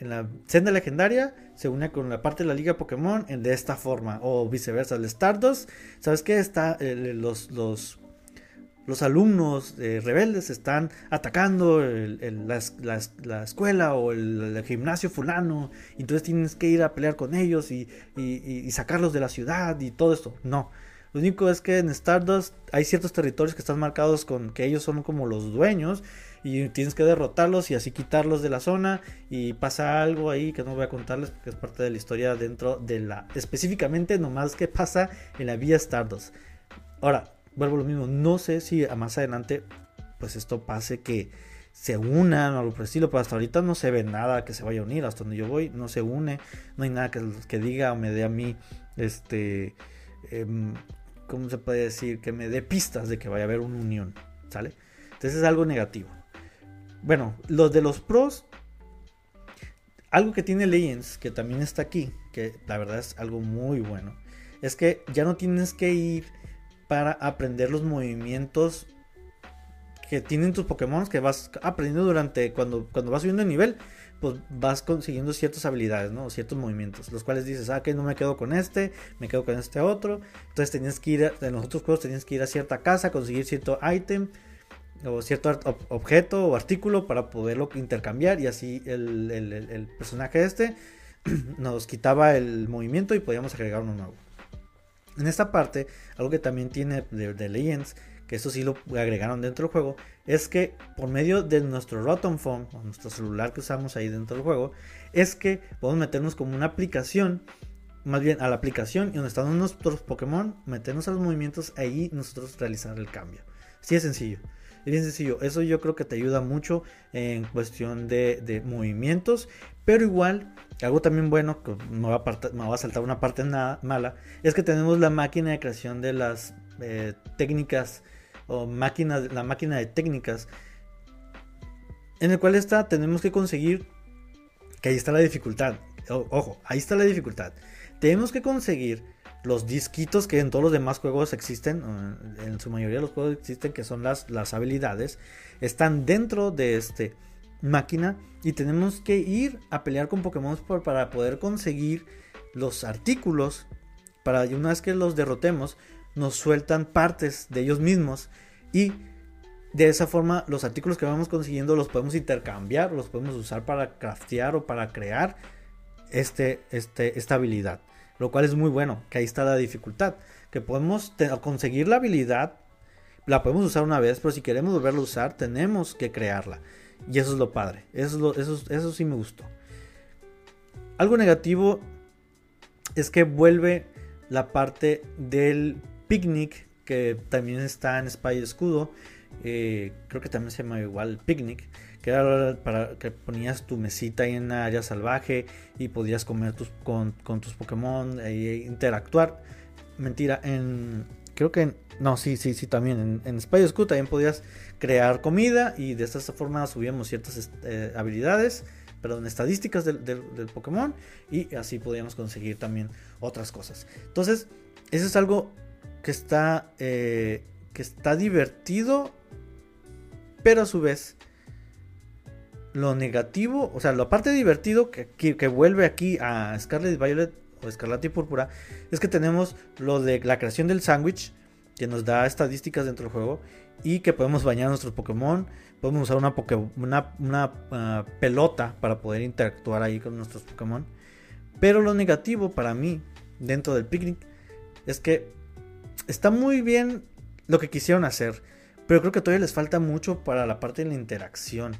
en la senda legendaria se une con la parte de la liga Pokémon en, de esta forma o viceversa. El Stardust, ¿sabes qué? Está, los, los, los alumnos eh, rebeldes están atacando la, escuela o el, gimnasio fulano. Y entonces tienes que ir a pelear con ellos y, y sacarlos de la ciudad y todo esto. No. Lo único es que en Stardust hay ciertos territorios que están marcados con que ellos son como los dueños y tienes que derrotarlos y así quitarlos de la zona y pasa algo ahí que no voy a contarles porque es parte de la historia dentro de la específicamente nomás que pasa en la vía Stardust. Ahora, vuelvo a lo mismo, no sé si más adelante pues esto pase que se unan o algo por el estilo, pero hasta ahorita no se ve nada que se vaya a unir, hasta donde yo voy no se une, no hay nada que, que diga o me dé a mí este em, ¿cómo se puede decir? Que me dé pistas de que vaya a haber una unión, ¿sale? Entonces es algo negativo. Bueno, los de los pros, algo que tiene Legends, que también está aquí, que la verdad es algo muy bueno, es que ya no tienes que ir para aprender los movimientos que tienen tus Pokémon que vas aprendiendo durante cuando, cuando vas subiendo de nivel pues vas consiguiendo ciertas habilidades, ¿no? Ciertos movimientos, los cuales dices, ah, que no me quedo con este, me quedo con este otro. Entonces tenías que ir, en los otros juegos tenías que ir a cierta casa, conseguir cierto ítem o cierto objeto o artículo para poderlo intercambiar y así el, personaje este nos quitaba el movimiento y podíamos agregar uno nuevo. En esta parte, algo que también tiene de, de Legends que eso sí lo agregaron dentro del juego, es que por medio de nuestro Rotom Phone, o nuestro celular que usamos ahí dentro del juego, es que podemos meternos como una aplicación más bien a la aplicación y donde están nuestros Pokémon, meternos a los movimientos ahí nosotros realizar el cambio. Así es sencillo. Bien sencillo. Eso yo creo que te ayuda mucho en cuestión de, movimientos. Pero igual, algo también bueno, que me va, a saltar una parte nada, mala, es que tenemos la máquina de creación de las eh, técnicas o máquinas, la máquina de técnicas. En el cual está, tenemos que conseguir, que ahí está la dificultad. ojo, ahí está la dificultad. Tenemos que conseguir los disquitos que en todos los demás juegos existen, en su mayoría de los juegos existen, que son las, las habilidades, están dentro de este máquina y tenemos que ir a pelear con Pokémon para poder conseguir los artículos. Para una vez que los derrotemos, nos sueltan partes de ellos mismos y de esa forma los artículos que vamos consiguiendo los podemos intercambiar, los podemos usar para craftear o para crear este, este, esta habilidad. Lo cual es muy bueno, que ahí está la dificultad. Que podemos conseguir la habilidad, la podemos usar una vez, pero si queremos volverla a usar, tenemos que crearla. Y eso es lo padre. Eso, eso, eso sí me gustó. Algo negativo es que vuelve la parte del picnic, que también está en Spy Escudo. Eh, creo que también se llama igual picnic que era para que ponías tu mesita ahí en la área salvaje y podías comer tus, con, tus Pokémon e interactuar. Mentira, en. Creo que. no, sí, sí, sí, también. En, en Spy School también podías crear comida y de esta forma subíamos ciertas eh, habilidades, perdón, estadísticas del, Pokémon y así podíamos conseguir también otras cosas. Entonces, eso es algo que está, eh, que está divertido, pero a su vez lo negativo, o sea, la parte divertido que, que, vuelve aquí a Scarlet Violet o Escarlata y Púrpura es que tenemos lo de la creación del sándwich que nos da estadísticas dentro del juego y que podemos bañar nuestros Pokémon, podemos usar una, una, ah, pelota para poder interactuar ahí con nuestros Pokémon. Pero lo negativo para mí dentro del picnic es que está muy bien lo que quisieron hacer, pero creo que todavía les falta mucho para la parte de la interacción.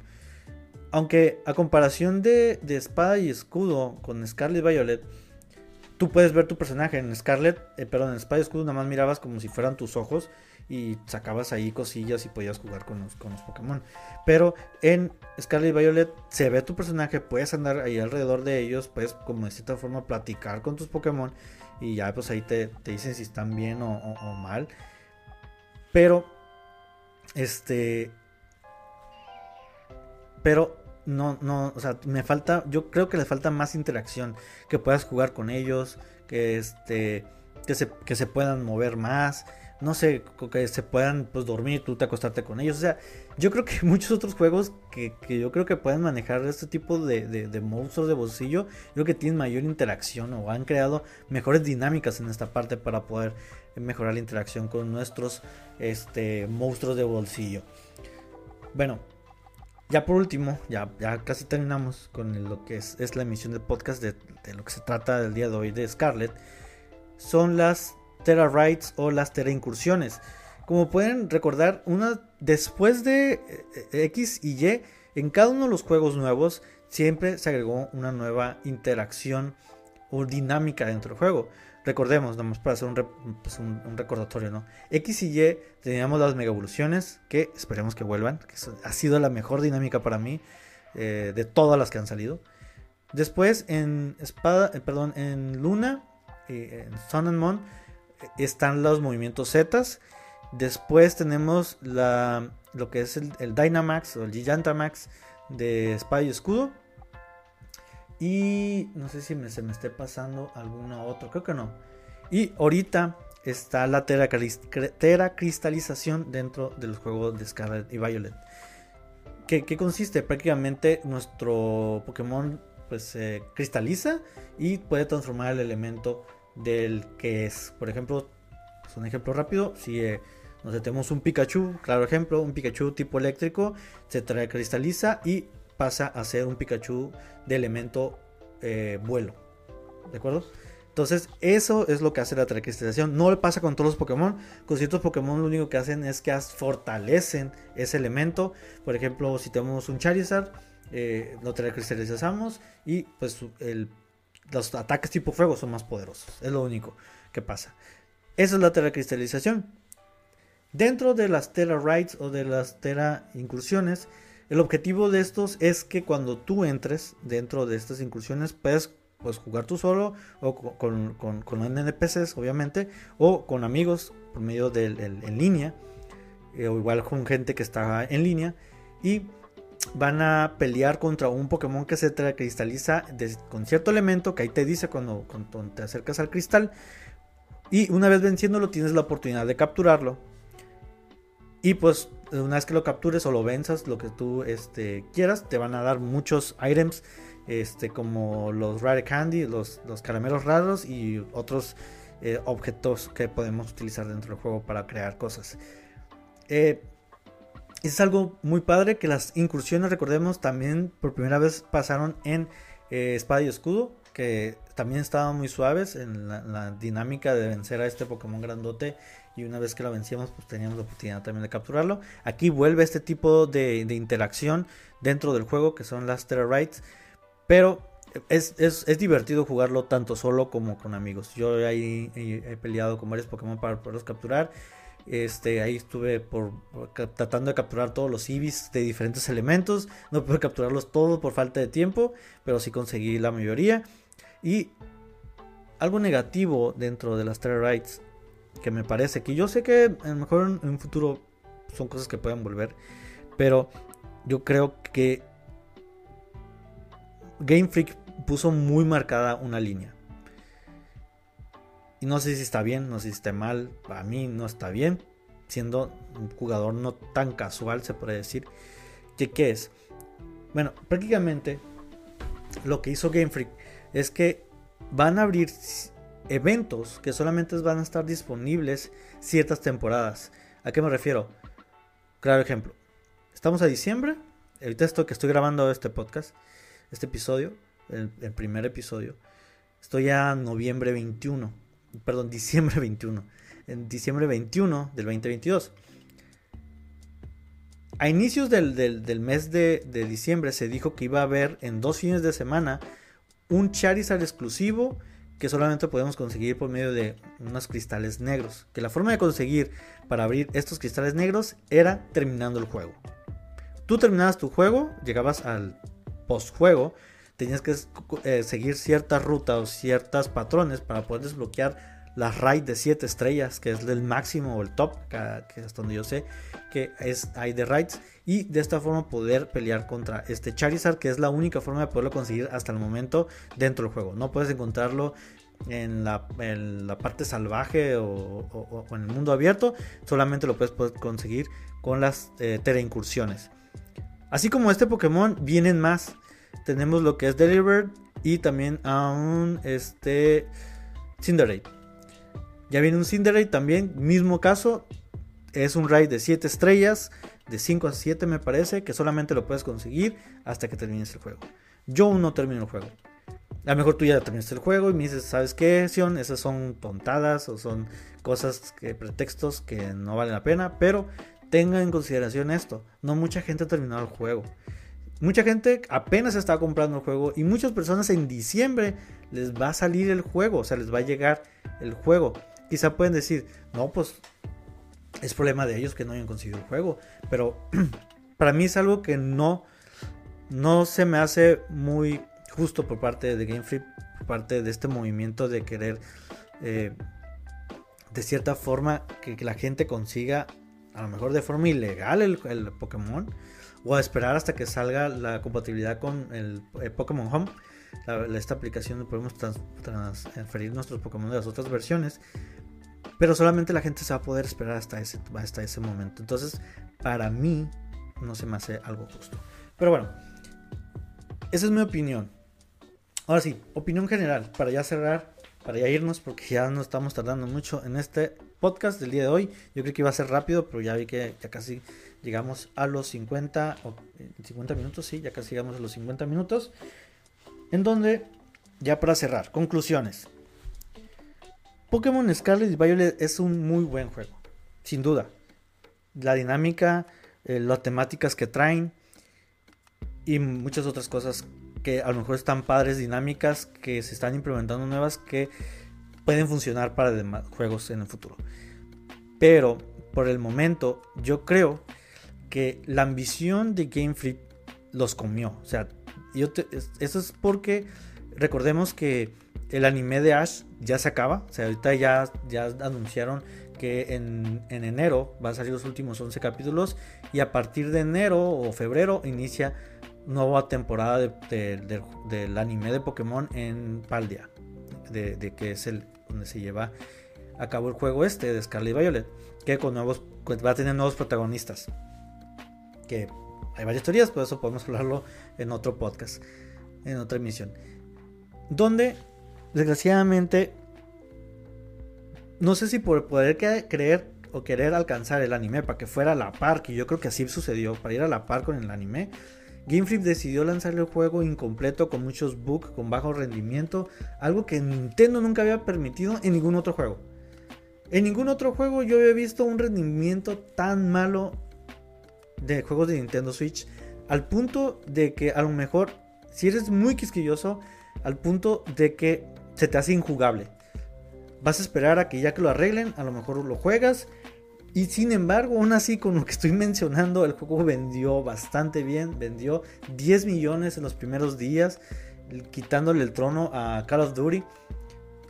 Aunque a comparación de, espada y escudo con Scarlet Violet, tú puedes ver tu personaje en Scarlet, eh, perdón, en espada y escudo nada más mirabas como si fueran tus ojos y sacabas ahí cosillas y podías jugar con los, con los Pokémon. Pero en Scarlet Violet se ve tu personaje, puedes andar ahí alrededor de ellos, puedes como de cierta forma platicar con tus Pokémon y ya pues ahí te, dicen si están bien o, o mal. Pero, este... Pero no, no, o sea, me falta, yo creo que le falta más interacción, que puedas jugar con ellos, que este, que se, que se puedan mover más, no sé, que se puedan pues dormir, tú te acostarte con ellos, o sea, yo creo que muchos otros juegos que, yo creo que pueden manejar este tipo de, de, monstruos de bolsillo, creo que tienen mayor interacción o han creado mejores dinámicas en esta parte para poder mejorar la interacción con nuestros este, monstruos de bolsillo. Bueno, ya por último, ya, ya casi terminamos con lo que es, la emisión del podcast de, lo que se trata del día de hoy de Scarlet. Son las Terra Rights o las Terra Incursiones. Como pueden recordar, una, después de eh, eh, X y Y, en cada uno de los juegos nuevos siempre se agregó una nueva interacción o dinámica dentro del juego. Recordemos, nomás para hacer pues, un, recordatorio, ¿no? X y Y teníamos las mega evoluciones, que esperemos que vuelvan, que ha sido la mejor dinámica para mí eh, de todas las que han salido. Después en Espada, perdón, en Luna, en Sun and Moon, están los movimientos Z. Después tenemos la, lo que es el, Dynamax o el Gigantamax de Espada y Escudo. Y no sé si se me esté pasando alguna otro, creo que no. Y ahorita está la teracristalización dentro del juego de Scarlet y Violet. ¿Qué consiste? Prácticamente nuestro Pokémon pues se cristaliza y puede transformar el elemento del que es. Por ejemplo, es un ejemplo rápido. Si eh, tenemos un Pikachu, claro ejemplo, un Pikachu tipo eléctrico, se cristaliza y pasa a ser un Pikachu de elemento eh, vuelo. ¿De acuerdo? Entonces, eso es lo que hace la telecristalización. No le pasa con todos los Pokémon. Con ciertos Pokémon lo único que hacen es que fortalecen ese elemento. Por ejemplo, si tenemos un Charizard, eh, lo telecristalizamos y pues el los ataques tipo fuego son más poderosos. Es lo único que pasa. Esa es la terracristalización. Dentro de las Terra Rides o de las Terra Incursiones, el objetivo de estos es que cuando tú entres dentro de estas incursiones puedes pues, jugar tú solo o con, con, con, NPCs obviamente o con amigos por medio de en línea eh, o igual con gente que está en línea y van a pelear contra un Pokémon que se cristaliza con cierto elemento que ahí te dice cuando, cuando te acercas al cristal y una vez venciéndolo tienes la oportunidad de capturarlo y pues una vez que lo captures o lo venzas, lo que tú este, quieras, te van a dar muchos items, este, como los rare candy, los, los caramelos raros y otros eh, objetos que podemos utilizar dentro del juego para crear cosas. Eh, es algo muy padre que las incursiones, recordemos, también por primera vez pasaron en eh, Espada y Escudo, que también estaban muy suaves en la, dinámica de vencer a este Pokémon grandote y una vez que lo vencíamos pues teníamos la oportunidad también de capturarlo. Aquí vuelve este tipo de, interacción dentro del juego que son las Rights, pero es, divertido jugarlo tanto solo como con amigos. Yo ahí he, peleado con varios Pokémon para poderlos capturar. Este, ahí estuve por, tratando de capturar todos los Ibis de diferentes elementos. No pude capturarlos todos por falta de tiempo, pero sí conseguí la mayoría. Y algo negativo dentro de las Rights que me parece que yo sé que a lo mejor en un futuro son cosas que pueden volver, pero yo creo que Game Freak puso muy marcada una línea. No sé si está bien, no sé si está mal, para mí no está bien, siendo un jugador no tan casual, se puede decir. ¿Qué, qué es? Bueno, prácticamente lo que hizo Game Freak es que van a abrir eventos que solamente van a estar disponibles ciertas temporadas. ¿A qué me refiero? Claro ejemplo. Estamos a diciembre. Ahorita esto que estoy grabando este podcast, este episodio, el, primer episodio. Estoy a noviembre 21. Perdón, diciembre 21. En diciembre 21 del 2022. A inicios del, mes de, de diciembre se dijo que iba a haber en dos fines de semana un Charizard exclusivo que solamente podemos conseguir por medio de unos cristales negros. Que la forma de conseguir para abrir estos cristales negros era terminando el juego. Tú terminabas tu juego, llegabas al postjuego, tenías que eh, seguir ciertas rutas o ciertos patrones para poder desbloquear la raid de 7 estrellas, que es el máximo o el top, que es donde yo sé que es, hay de raids, y de esta forma poder pelear contra este Charizard, que es la única forma de poderlo conseguir hasta el momento dentro del juego. No puedes encontrarlo en la, parte salvaje o, en el mundo abierto, solamente lo puedes conseguir con las eh, incursiones. Así como este Pokémon, vienen más. Tenemos lo que es Delivered y también a un este, Cinderate. Ya viene un Cinderate también, mismo caso. Es un raid de 7 estrellas, de 5 a 7 me parece, que solamente lo puedes conseguir hasta que termines el juego. Yo aún no termino el juego. A lo mejor tú ya terminaste el juego y me dices, ¿sabes qué, Sion? Esas son tontadas o son cosas, que, pretextos que no valen la pena, pero tenga en consideración esto. No mucha gente ha terminado el juego. Mucha gente apenas está comprando el juego y muchas personas en diciembre les va a salir el juego, o sea, les va a llegar el juego. Quizá pueden decir, no, pues es problema de ellos que no hayan conseguido el juego. Pero para mí es algo que no, no se me hace muy justo por parte de Game Freak, por parte de este movimiento de querer eh, de cierta forma que, la gente consiga, a lo mejor de forma ilegal, el, Pokémon. O a esperar hasta que salga la compatibilidad con el, Pokémon Home. esta aplicación donde podemos transferir nuestros Pokémon de las otras versiones. Pero solamente la gente se va a poder esperar hasta ese, hasta ese momento. Entonces, para mí, no se me hace algo justo. Pero bueno, esa es mi opinión. Ahora sí, opinión general, para ya cerrar, para ya irnos, porque ya no estamos tardando mucho en este podcast del día de hoy. Yo creo que iba a ser rápido, pero ya vi que ya casi llegamos a los 50, o 50 eh, minutos, sí, ya casi llegamos a los 50 minutos. En donde, ya para cerrar, conclusiones. Pokémon Scarlet y Violet es un muy buen juego, sin duda. La dinámica, eh, las temáticas que traen y muchas otras cosas que a lo mejor están padres, dinámicas, que se están implementando nuevas que pueden funcionar para demás juegos en el futuro. Pero por el momento yo creo que la ambición de Game Freak los comió. O sea, eso es porque recordemos que el anime de Ash ya se acaba. O sea, ahorita ya, ya anunciaron que en, enero van a salir los últimos 11 capítulos. Y a partir de enero o febrero inicia nueva temporada del anime de Pokémon en Paldia. De, que es el donde se lleva a cabo el juego este de Scarlet Violet. Que con nuevos. va a tener nuevos protagonistas. Que hay varias teorías, por eso podemos hablarlo en otro podcast. En otra emisión. Donde desgraciadamente, no sé si por poder creer o querer alcanzar el anime para que fuera a la par, que yo creo que así sucedió, para ir a la par con el anime, Game Freak decidió lanzar el juego incompleto con muchos bugs, con bajo rendimiento, algo que Nintendo nunca había permitido en ningún otro juego. En ningún otro juego yo había visto un rendimiento tan malo de juegos de Nintendo Switch, al punto de que a lo mejor, si eres muy quisquilloso, al punto de que se te hace injugable. Vas a esperar a que ya que lo arreglen, a lo mejor lo juegas. Y sin embargo, aún así, con lo que estoy mencionando, el juego vendió bastante bien. Vendió 10 millones en los primeros días, quitándole el trono a Call of Duty.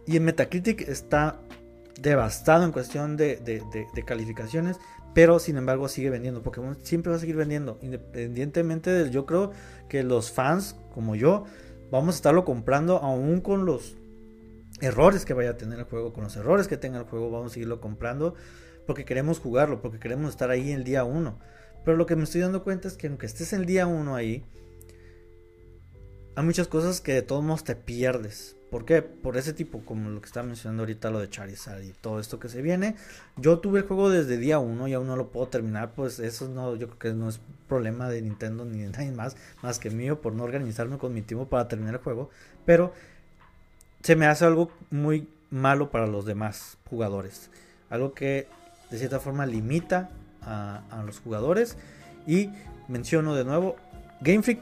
Y en Metacritic está devastado en cuestión de, de, calificaciones. Pero sin embargo sigue vendiendo. Pokémon siempre va a seguir vendiendo. Independientemente de, yo creo que los fans como yo vamos a estarlo comprando aún con los errores que vaya a tener el juego, con los errores que tenga el juego, vamos a seguirlo comprando porque queremos jugarlo, porque queremos estar ahí el día 1. Pero lo que me estoy dando cuenta es que aunque estés el día 1 ahí, hay muchas cosas que de todos modos te pierdes. ¿Por qué? Por ese tipo, como lo que estaba mencionando ahorita, lo de Charizard y todo esto que se viene. Yo tuve el juego desde día 1 y aún no lo puedo terminar. Pues eso no, yo creo que no es problema de Nintendo ni de nadie más, más que mío, por no organizarme con mi tiempo para terminar el juego. Pero se me hace algo muy malo para los demás jugadores. Algo que de cierta forma limita a, a los jugadores. Y menciono de nuevo, Game Freak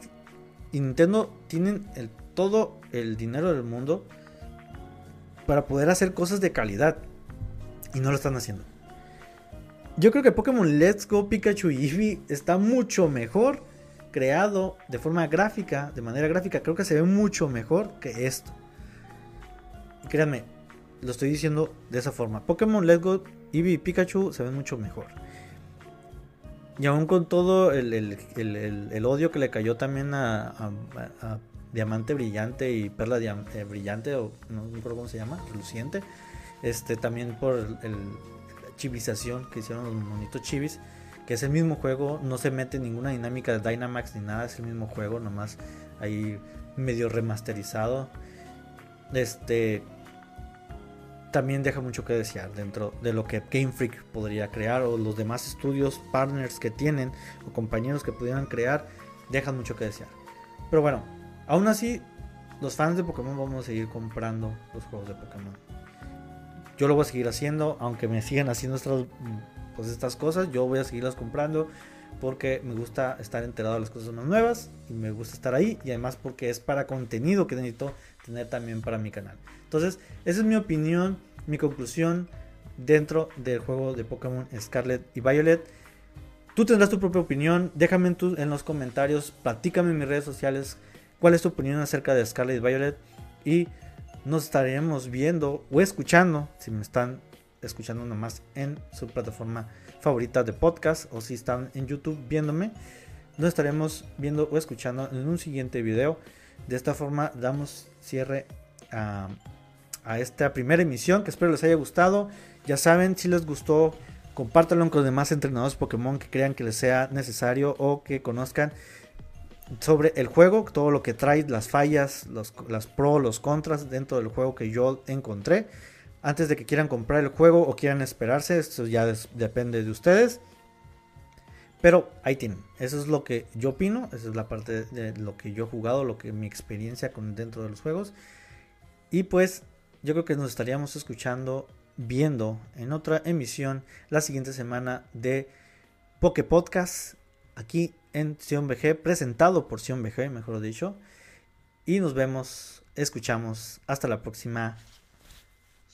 y Nintendo tienen el todo el dinero del mundo para poder hacer cosas de calidad. Y no lo están haciendo. Yo creo que Pokémon Let's Go Pikachu y Eevee está mucho mejor creado de forma gráfica, de manera gráfica. Creo que se ve mucho mejor que esto. créanme, lo estoy diciendo de esa forma. Pokémon Let's Go Eevee y Pikachu se ven mucho mejor. Y aún con todo el, odio que le cayó también a diamante brillante y perla eh, brillante, o no me acuerdo cómo se llama, reluciente. Este, también por la chivización que hicieron los monitos chivis, que es el mismo juego, no se mete ninguna dinámica de Dynamax ni nada, es el mismo juego, nomás ahí medio remasterizado. Este también deja mucho que desear dentro de lo que Game Freak podría crear o los demás estudios, partners que tienen o compañeros que pudieran crear, dejan mucho que desear. Pero bueno, Aún así, los fans de Pokémon vamos a seguir comprando los juegos de Pokémon. Yo lo voy a seguir haciendo, aunque me sigan haciendo estas, pues estas cosas, yo voy a seguirlas comprando porque me gusta estar enterado de las cosas más nuevas y me gusta estar ahí y además porque es para contenido que necesito tener también para mi canal. Entonces, esa es mi opinión, mi conclusión dentro del juego de Pokémon Scarlet y Violet. Tú tendrás tu propia opinión, déjame en, en los comentarios, platícame en mis redes sociales cuál es tu opinión acerca de Scarlet Violet y nos estaremos viendo o escuchando, si me están escuchando nomás en su plataforma favorita de podcast o si están en YouTube viéndome, nos estaremos viendo o escuchando en un siguiente video. De esta forma damos cierre a, a esta primera emisión que espero les haya gustado. Ya saben, si les gustó, compártanlo con los demás entrenadores Pokémon que crean que les sea necesario o que conozcan sobre el juego, todo lo que trae, las fallas, los, las pros, los contras dentro del juego que yo encontré. Antes de que quieran comprar el juego o quieran esperarse, esto ya depende de ustedes. Pero ahí tienen, eso es lo que yo opino, esa es la parte de lo que yo he jugado, lo que mi experiencia con dentro de los juegos. Y pues yo creo que nos estaríamos escuchando, viendo en otra emisión la siguiente semana de Poke Podcast aquí en Sion BG, presentado por Sion BG, mejor dicho. Y nos vemos, escuchamos, hasta la próxima.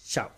Chao.